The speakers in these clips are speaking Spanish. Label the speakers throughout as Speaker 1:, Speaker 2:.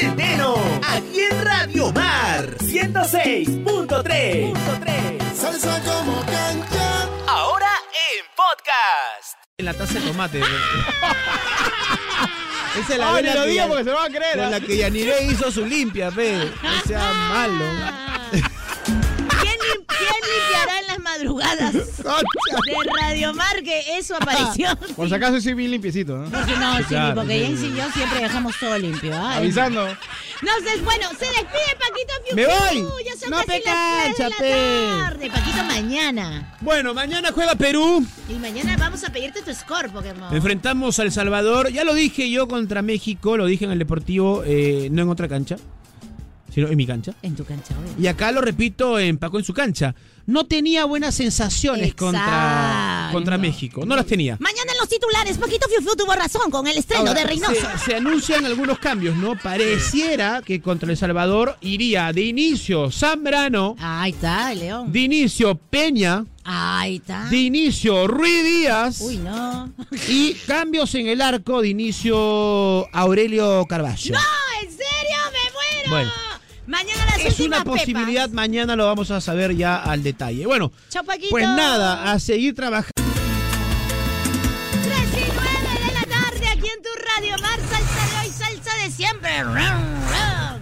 Speaker 1: Centeno, aquí en Radio Mar 106.3.
Speaker 2: Salsa como cancha.
Speaker 1: Ahora en podcast.
Speaker 3: En la taza de tomate. Esa es la
Speaker 4: Ay,
Speaker 3: vela
Speaker 4: lo
Speaker 3: que
Speaker 4: digo
Speaker 3: ya-
Speaker 4: porque se va a creer.
Speaker 3: Con
Speaker 4: ¿ah?
Speaker 3: la que Yanire hizo su limpia, pe. No sea malo.
Speaker 5: Madrugadas de Radio Mar que eso apareció?
Speaker 4: Por si acaso soy bien limpiecito, ¿no?
Speaker 5: Porque no, sí,
Speaker 3: Claro,
Speaker 5: porque
Speaker 3: sí.
Speaker 5: Jens y yo siempre dejamos todo limpio. ¿ah?
Speaker 4: Avisando.
Speaker 5: No sé, bueno, se despide Paquito Fiu
Speaker 3: ¡Me voy!
Speaker 5: Ya son
Speaker 3: No
Speaker 5: casi
Speaker 3: te
Speaker 5: las tres
Speaker 3: cancha,
Speaker 5: de la
Speaker 3: pe.
Speaker 5: tarde. Paquito, mañana.
Speaker 3: Bueno, mañana juega Perú.
Speaker 5: Y mañana vamos a pedirte tu score, Pokémon.
Speaker 3: Enfrentamos a El Salvador. Ya lo dije yo contra México, lo dije en el Deportivo, eh, no en otra cancha, sino en mi cancha.
Speaker 5: En tu cancha, obvio.
Speaker 3: Y acá lo repito en Paco en su cancha. No tenía buenas sensaciones contra,
Speaker 5: Exacto.
Speaker 3: contra México. No las tenía.
Speaker 5: Mañana en los titulares, Paquito Fiu Fiu tuvo razón con el estreno
Speaker 3: Ahora,
Speaker 5: de Reynoso.
Speaker 3: Se, se anuncian algunos cambios, ¿no? Pareciera que contra El Salvador iría de inicio Zambrano,
Speaker 5: Ahí está, el León.
Speaker 3: de inicio Peña,
Speaker 5: Ahí está.
Speaker 3: de inicio Ruiz Díaz
Speaker 5: Uy, no.
Speaker 3: y cambios en el arco de inicio Aurelio Carballo.
Speaker 5: ¡No! ¿En serio? ¡Me muero!
Speaker 3: Bueno.
Speaker 5: Mañana las
Speaker 3: Es
Speaker 5: últimas
Speaker 3: una posibilidad,
Speaker 5: pepas.
Speaker 3: mañana lo vamos a saber ya al detalle. Bueno,
Speaker 5: Chao,
Speaker 3: pues nada, a seguir trabajando.
Speaker 5: 3 y 9 de la tarde aquí en tu radio Mar, salsa de hoy, salsa de siempre.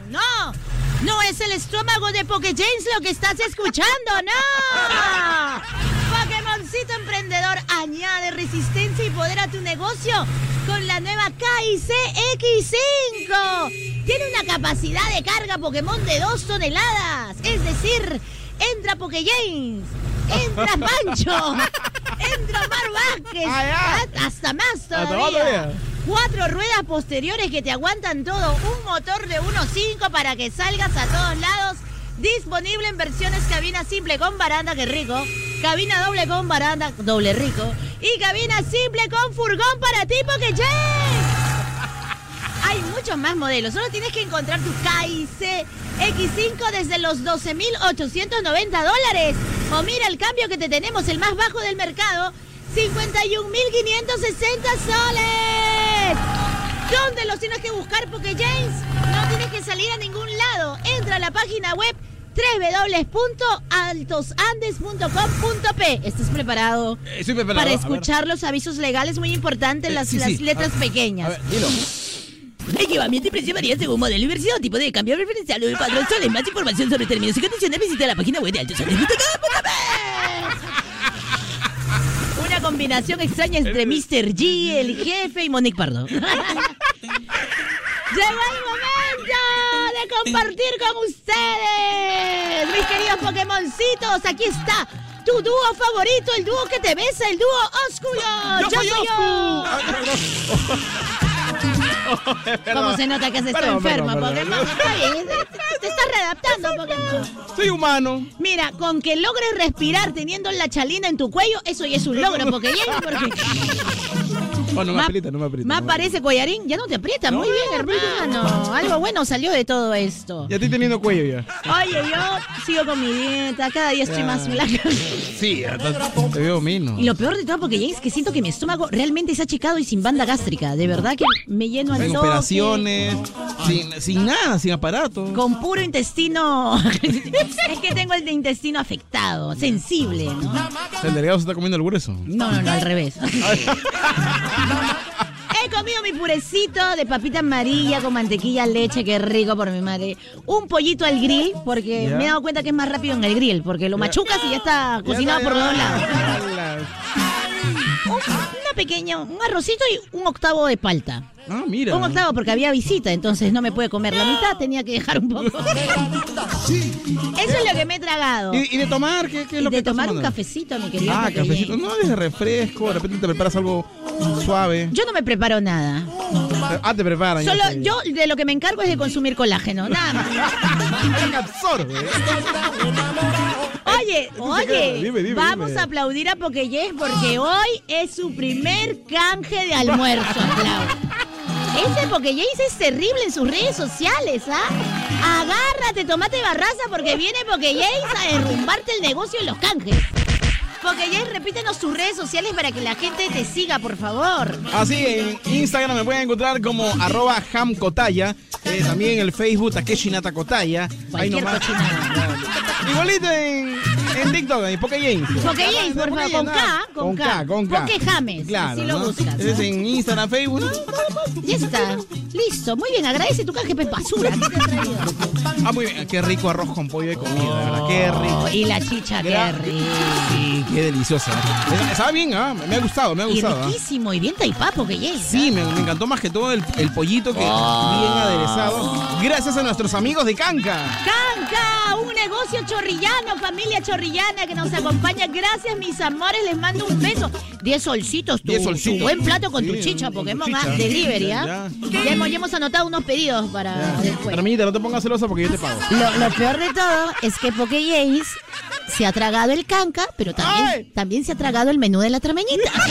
Speaker 5: No, no es el estómago de Poké James lo que estás escuchando, no. Pokémoncito emprendedor añade resistencia y poder a tu negocio con la nueva KIC X5. Tiene una capacidad de carga Pokémon de 2 toneladas, es decir, entra Poké James. Entra Pancho, entra Vázquez,
Speaker 4: Ah,
Speaker 5: hasta más
Speaker 4: Hasta
Speaker 5: todavía. Cuatro ruedas posteriores que te aguantan todo, un motor de 1.5 para que salgas a todos lados. Disponible en versiones cabina simple con baranda, que rico. Cabina doble con baranda, doble rico. Y cabina simple con furgón para ti, porque Hay muchos más modelos. Solo tienes que encontrar tu KIC X5 desde los 12.890 dólares. O mira el cambio que te tenemos, el más bajo del mercado. 51.560 soles. ¿Dónde los tienes que buscar? Porque James no tienes que salir a ningún lado. Entra a la página web www.altosandes.com.p. ¿Estás preparado?
Speaker 4: Estoy preparado.
Speaker 5: Para
Speaker 4: a
Speaker 5: escuchar los avisos legales muy importantes,
Speaker 4: Eh,
Speaker 5: las,
Speaker 4: sí,
Speaker 5: las
Speaker 4: sí.
Speaker 5: letras
Speaker 4: A
Speaker 5: pequeñas.
Speaker 4: ver, dilo.
Speaker 5: Equipamiento y precio varía según modelo y versión, tipo de cambio preferencial o el padrón soles. Más información sobre términos y condiciones visita la página web de altosandes.com.p. Una combinación extraña entre Mr. G, el jefe y Monique Pardo. Llegó el compartir con ustedes, mis queridos Pokémoncitos. Aquí está tu dúo favorito, el dúo que te besa, el dúo Ósculo.
Speaker 4: Yo soy
Speaker 5: yo.
Speaker 4: Perdón.
Speaker 5: ¿Cómo se nota que está
Speaker 4: Perdón,
Speaker 5: enfermo. Pokémon? Está bien, te estás readaptando, Pokémon.
Speaker 4: Soy humano.
Speaker 5: Mira, con que logres respirar teniendo la chalina en tu cuello, eso ya es un logro, porque
Speaker 4: Oh, no me aprieta, no me aprieta.
Speaker 5: más
Speaker 4: no me
Speaker 5: parece collarín, ya no te aprieta, muy bien, hermano. Algo bueno salió de todo esto.
Speaker 4: Ya estoy teniendo cuello ya.
Speaker 5: Oye, yo sigo con mi dieta, cada día estoy
Speaker 4: Ya.
Speaker 5: más flaca.
Speaker 4: Sí, ya te, veo menos.
Speaker 5: Y lo peor de todo, porque ya es que siento que mi estómago realmente está achicado y sin banda gástrica. De verdad que me lleno al
Speaker 4: Sin
Speaker 5: toque.
Speaker 4: operaciones, sin, sin nada, sin aparato.
Speaker 5: Con puro intestino. es que tengo el intestino afectado, sensible, ¿no?
Speaker 4: El delegado se está comiendo el grueso.
Speaker 5: No, no, no, al revés. He comido mi purecito de papita amarilla con mantequilla, leche, qué rico por mi madre. Un pollito al grill, porque me he dado cuenta que es más rápido en el grill, porque lo machucas y ya está cocinado por todos lados. Un, una pequeña, un arrocito y un octavo de palta.
Speaker 4: Ah, mira.
Speaker 5: Un octavo porque había visita, entonces no me puede comer la mitad, tenía que dejar un poco. Eso es lo que me he tragado.
Speaker 4: ¿Y, y de tomar? ¿Qué, qué es lo que
Speaker 5: de
Speaker 4: estás
Speaker 5: tomar un cafecito, mi querido.
Speaker 4: Ah, cafecito. No, de refresco. De repente te preparas algo suave.
Speaker 5: Yo no me preparo nada.
Speaker 4: Ah, te preparan.
Speaker 5: Solo yo de lo que me encargo es de consumir colágeno, nada más. Oye,
Speaker 4: queda.
Speaker 5: oye,
Speaker 4: Dime, dime,
Speaker 5: vamos
Speaker 4: dime.
Speaker 5: a aplaudir a Pokeyes porque hoy es su primer canje de almuerzo, aplauso. Ese Pokeyes es terrible en sus redes sociales, ¿ah? Agárrate, tomate barraza porque viene Pokeyes a derrumbarte el negocio en los canjes. Pokeyay, repítenos tus redes sociales para que la gente te siga, por favor.
Speaker 4: Así, en Instagram me pueden encontrar como arroba hamkotaya. eh, también en el Facebook Takeshi Nata Kotaya. Ahí
Speaker 5: Cualquier
Speaker 4: nomás.
Speaker 5: cochinada.
Speaker 4: Igualito en, en TikTok, en Pokejames.
Speaker 5: Pokejames, por favor, con K, con K.
Speaker 4: Con K.
Speaker 5: Pokejames,
Speaker 4: Claro.
Speaker 5: así lo buscas,
Speaker 4: en Instagram, Facebook.
Speaker 5: Ya está. Listo. Muy bien. Agradece tu canje, pues, basura. ¿Qué te ha traído?
Speaker 4: Ah, muy bien. Qué rico arroz con pollo de comida, de verdad. Qué rico.
Speaker 5: Oh, y la chicha, qué rico.
Speaker 4: Sí, qué deliciosa. Estaba bien, ¿ah? Me ha gustado, me ha
Speaker 5: Y
Speaker 4: gustado. ¿ah?
Speaker 5: riquísimo. Y bien taipapo que ya.
Speaker 4: Sí, me, me encantó más que todo el, el pollito que
Speaker 5: Oh.
Speaker 4: bien aderezado. Gracias a nuestros amigos de Canca.
Speaker 5: Canca, un negocio chorrillano, familia chorrillana que nos acompaña. Gracias, mis amores. Les mando un beso. Diez solcitos, tu,
Speaker 4: Diez
Speaker 5: tu
Speaker 4: solcitos.
Speaker 5: buen plato con tu chicha, Pokémon delivery, ¿ah?
Speaker 4: Ya.
Speaker 5: Ya hemos, ya hemos anotado unos pedidos para después.
Speaker 4: Hermanita, no te pongas celosa porque yo te pago.
Speaker 5: Lo, lo peor de todo es que Pokéjays se ha tragado el canca, pero también,
Speaker 4: ¡Ay!
Speaker 5: también se ha tragado el menú de la trameñita.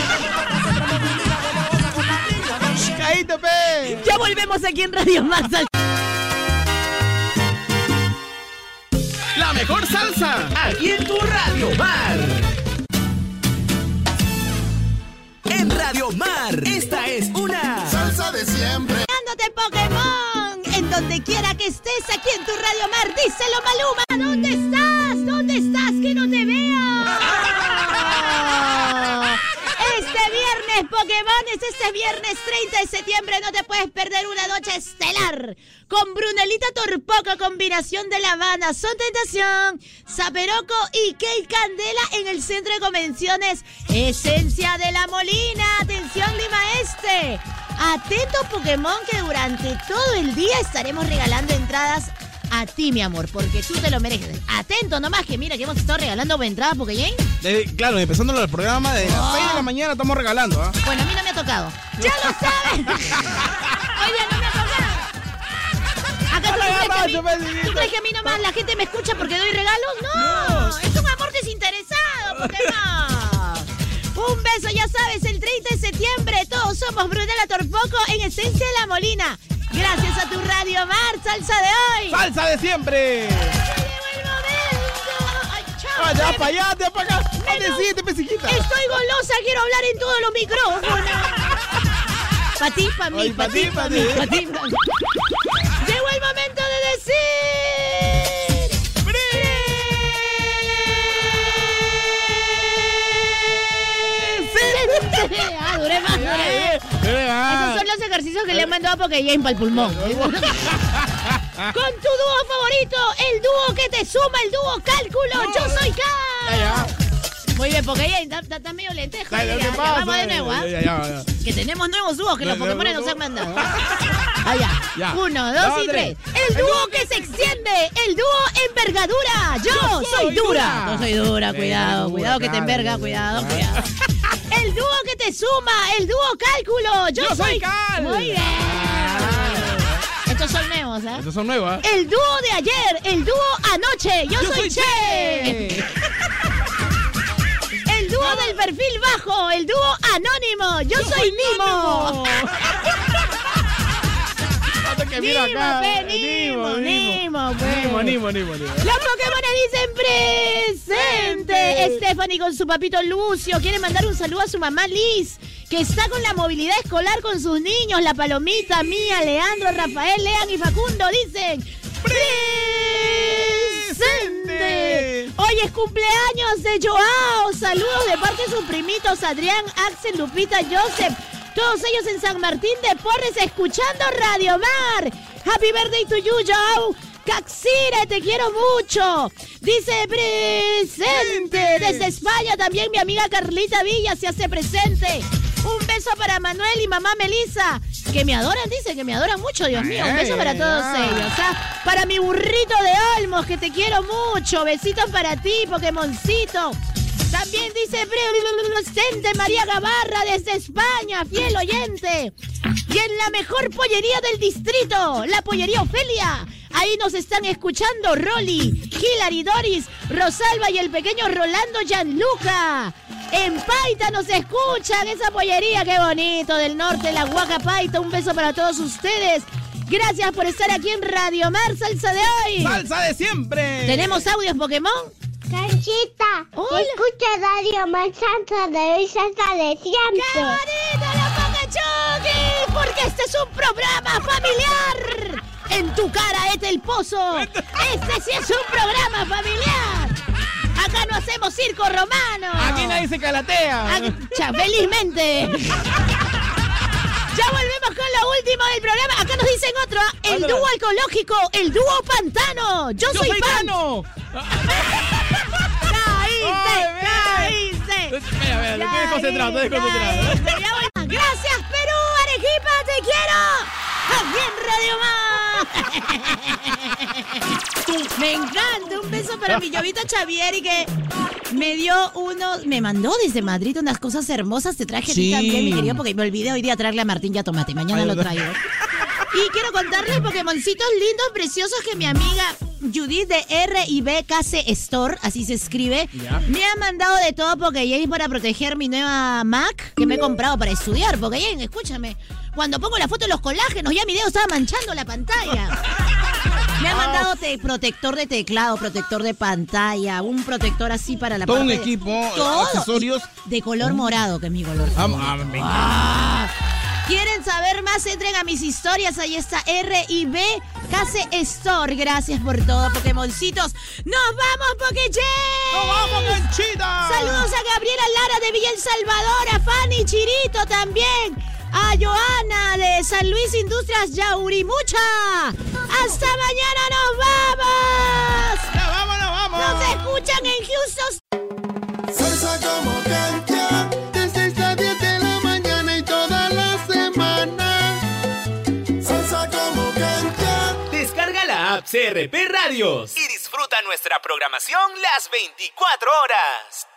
Speaker 5: Ya volvemos aquí en Radio Marza.
Speaker 1: La mejor salsa. Aquí en tu Radio Mar. En Radio Mar. Esta es una.
Speaker 2: Salsa de siempre.
Speaker 5: Pokémon en donde quiera que estés aquí en tu Radio Mar. Díselo, Maluma. Pokémon, es este viernes 30 de septiembre. No te puedes perder una noche estelar con Brunelita Torpoco, combinación de La Habana, Son Tentación, Zaperoco y Key Candela en el centro de convenciones Esencia de la Molina. Atención, Lima Este. Atento Pokémon que durante todo el día estaremos regalando entradas a ti, mi amor, porque tú te lo mereces. Atento nomás que mira que hemos estado regalando entradas Pokémon.
Speaker 4: Desde- claro, empezando el programa de las 6 de la mañana estamos regalando, ¿ah?
Speaker 5: Bueno, a mí no me ha tocado. ¡Ya lo sabes! Oye, no me ha tocado. ¿Acaso tú crees, que a mí, tú crees que a mí nomás la gente me escucha porque doy regalos? No, es un amor desinteresado, Pokémon. Un beso, ya sabes, el 30 de septiembre todos somos Brunella Torpoco en Esencia de la Molina. Gracias a tu Radio Mar, salsa de hoy.
Speaker 4: ¡Salsa de siempre! ¡Allá, para allá, te para acá! ¡Ande,
Speaker 5: Menú.
Speaker 4: siete, pesiquita!
Speaker 5: Estoy golosa, quiero hablar en todos los micrófonos. Pa' ti, pa' mí,
Speaker 4: Ay,
Speaker 5: pa'
Speaker 4: pa'
Speaker 5: ti,
Speaker 4: ti,
Speaker 5: pa'
Speaker 4: pa'
Speaker 5: mí,
Speaker 4: ti.
Speaker 5: pa' ti, pa' mí. Que le han mandado porque ya para el pulmón. Con tu dúo favorito, el dúo que te suma, el dúo cálculo. Yo soy Cal. Muy bien, porque ella está, está- medio lentejo.
Speaker 4: Ay,
Speaker 5: ya,
Speaker 4: ¿qué
Speaker 5: ya,
Speaker 4: pasa?
Speaker 5: vamos de nuevo, ¿ah?
Speaker 4: Ya.
Speaker 5: Que tenemos nuevos dúos que los Pokémon nos han mandado. Allá.
Speaker 4: Ya.
Speaker 5: Uno, dos
Speaker 4: Dos,
Speaker 5: y tres.
Speaker 4: tres.
Speaker 5: El dúo que se extiende. El dúo envergadura. Yo, soy dura. Yo soy dura. Cuidado, cuidado que te enverga. Cuidado, cuidado. El dúo que te suma. El dúo cálculo. Yo,
Speaker 4: Yo soy Cal.
Speaker 5: Muy bien. Estos son nuevos, ¿ah?
Speaker 4: Estos son nuevos, ¿ah?
Speaker 5: El dúo de ayer, el dúo anoche. Yo,
Speaker 4: Yo
Speaker 5: soy,
Speaker 4: soy
Speaker 5: Che.
Speaker 4: Che.
Speaker 5: El dúo del perfil bajo, el dúo anónimo. Yo, soy Nimo.
Speaker 4: Hasta que miro acá.
Speaker 5: Nimo. Nimo,
Speaker 4: Nimo, Nimo, Nimo.
Speaker 5: Los Pokémon dicen presente. Stephanie con su papito Lucio quiere mandar un saludo a su mamá Liz, que está con la movilidad escolar con sus niños. La palomita, Mía, Leandro, Rafael, Lean y Facundo dicen presente. Hoy es cumpleaños de Joao. Saludos de parte de sus primitos Adrián, Axel, Lupita, Joseph. Todos ellos en San Martín de Porres escuchando Radio Mar. Happy birthday to you, Joao. Caxire, te quiero mucho. Dice presente. Desde España también mi amiga Carlita Villa se hace presente. Un beso para Manuel y mamá Melissa, que me adoran, dice que me adoran mucho, Dios mío. Un beso para todos ellos. ¿ah? Para mi burrito de Olmos, que te quiero mucho. Besitos para ti, Pokémoncito. También dice presente María Gavarra desde España, fiel oyente. Y en la mejor pollería del distrito, la pollería Ofelia. Ahí nos están escuchando Rolly, Hilary Doris, Rosalba y el pequeño Rolando Gianluca. En Paita nos escuchan esa pollería, qué bonito, del norte, la Huaca Paita. Un beso para todos ustedes. Gracias por estar aquí en Radio Mar Salsa de hoy.
Speaker 4: ¡Salsa de siempre!
Speaker 5: ¿Tenemos audios Pokémon?
Speaker 6: Canchita,
Speaker 5: Hola.
Speaker 6: escucha Radio Más Santa de hoy Santa de siempre.
Speaker 5: ¡Carita la Pacachuki! Porque este es un programa familiar. En tu cara, este el pozo. Este sí es un programa familiar. Acá no hacemos circo romano.
Speaker 4: Aquí nadie se calatea.
Speaker 5: Cha, felizmente. Ya volvemos con lo último del programa. Acá nos dicen otro. El dúo ecológico, el dúo pantano. Yo,
Speaker 4: Yo
Speaker 5: soy,
Speaker 4: soy
Speaker 5: fan. Caíste, caíste.
Speaker 4: Espera, espera, estoy desconcentrado, estoy desconcentrado.
Speaker 5: Gracias, Perú, Arequipa, te quiero. Aquí en Radio Más. Me encanta. Un beso para mi llovita Xavier y que me dio unos. Me mandó desde Madrid unas cosas hermosas. Te traje a ti también, mi querido, porque me olvidé hoy día traerle a Martín ya tomate. Mañana
Speaker 4: Ay,
Speaker 5: lo traigo. Y quiero contarles Pokémoncitos lindos, preciosos que mi amiga Judith de R y B KC Store, así se escribe, me ha mandado de todo Pokéjane para proteger mi nueva Mac que me he comprado para estudiar. Pokéjane, escúchame. Cuando pongo la foto de los colágenos, ya mi dedo estaba manchando la pantalla. Me ha mandado te- protector de teclado, protector de pantalla, un protector así para la
Speaker 4: Todo un
Speaker 5: parte de-
Speaker 4: equipo,
Speaker 5: Todo.
Speaker 4: accesorios.
Speaker 5: De color morado, que es mi color.
Speaker 4: Ah, ah, me encanta.
Speaker 5: Ah. ¿Quieren saber más? Entren a mis historias. Ahí está R y B Case Store. Gracias por todo, Pokémoncitos. ¡Nos vamos, Pokéche!
Speaker 4: ¡Nos vamos, canchita!
Speaker 5: Saludos a Gabriela Lara de Villa El Salvador, a Fanny Chirito también, a Joana de San Luis Industrias Yaurimucha.
Speaker 1: CRP Radios y disfruta nuestra programación las 24 horas.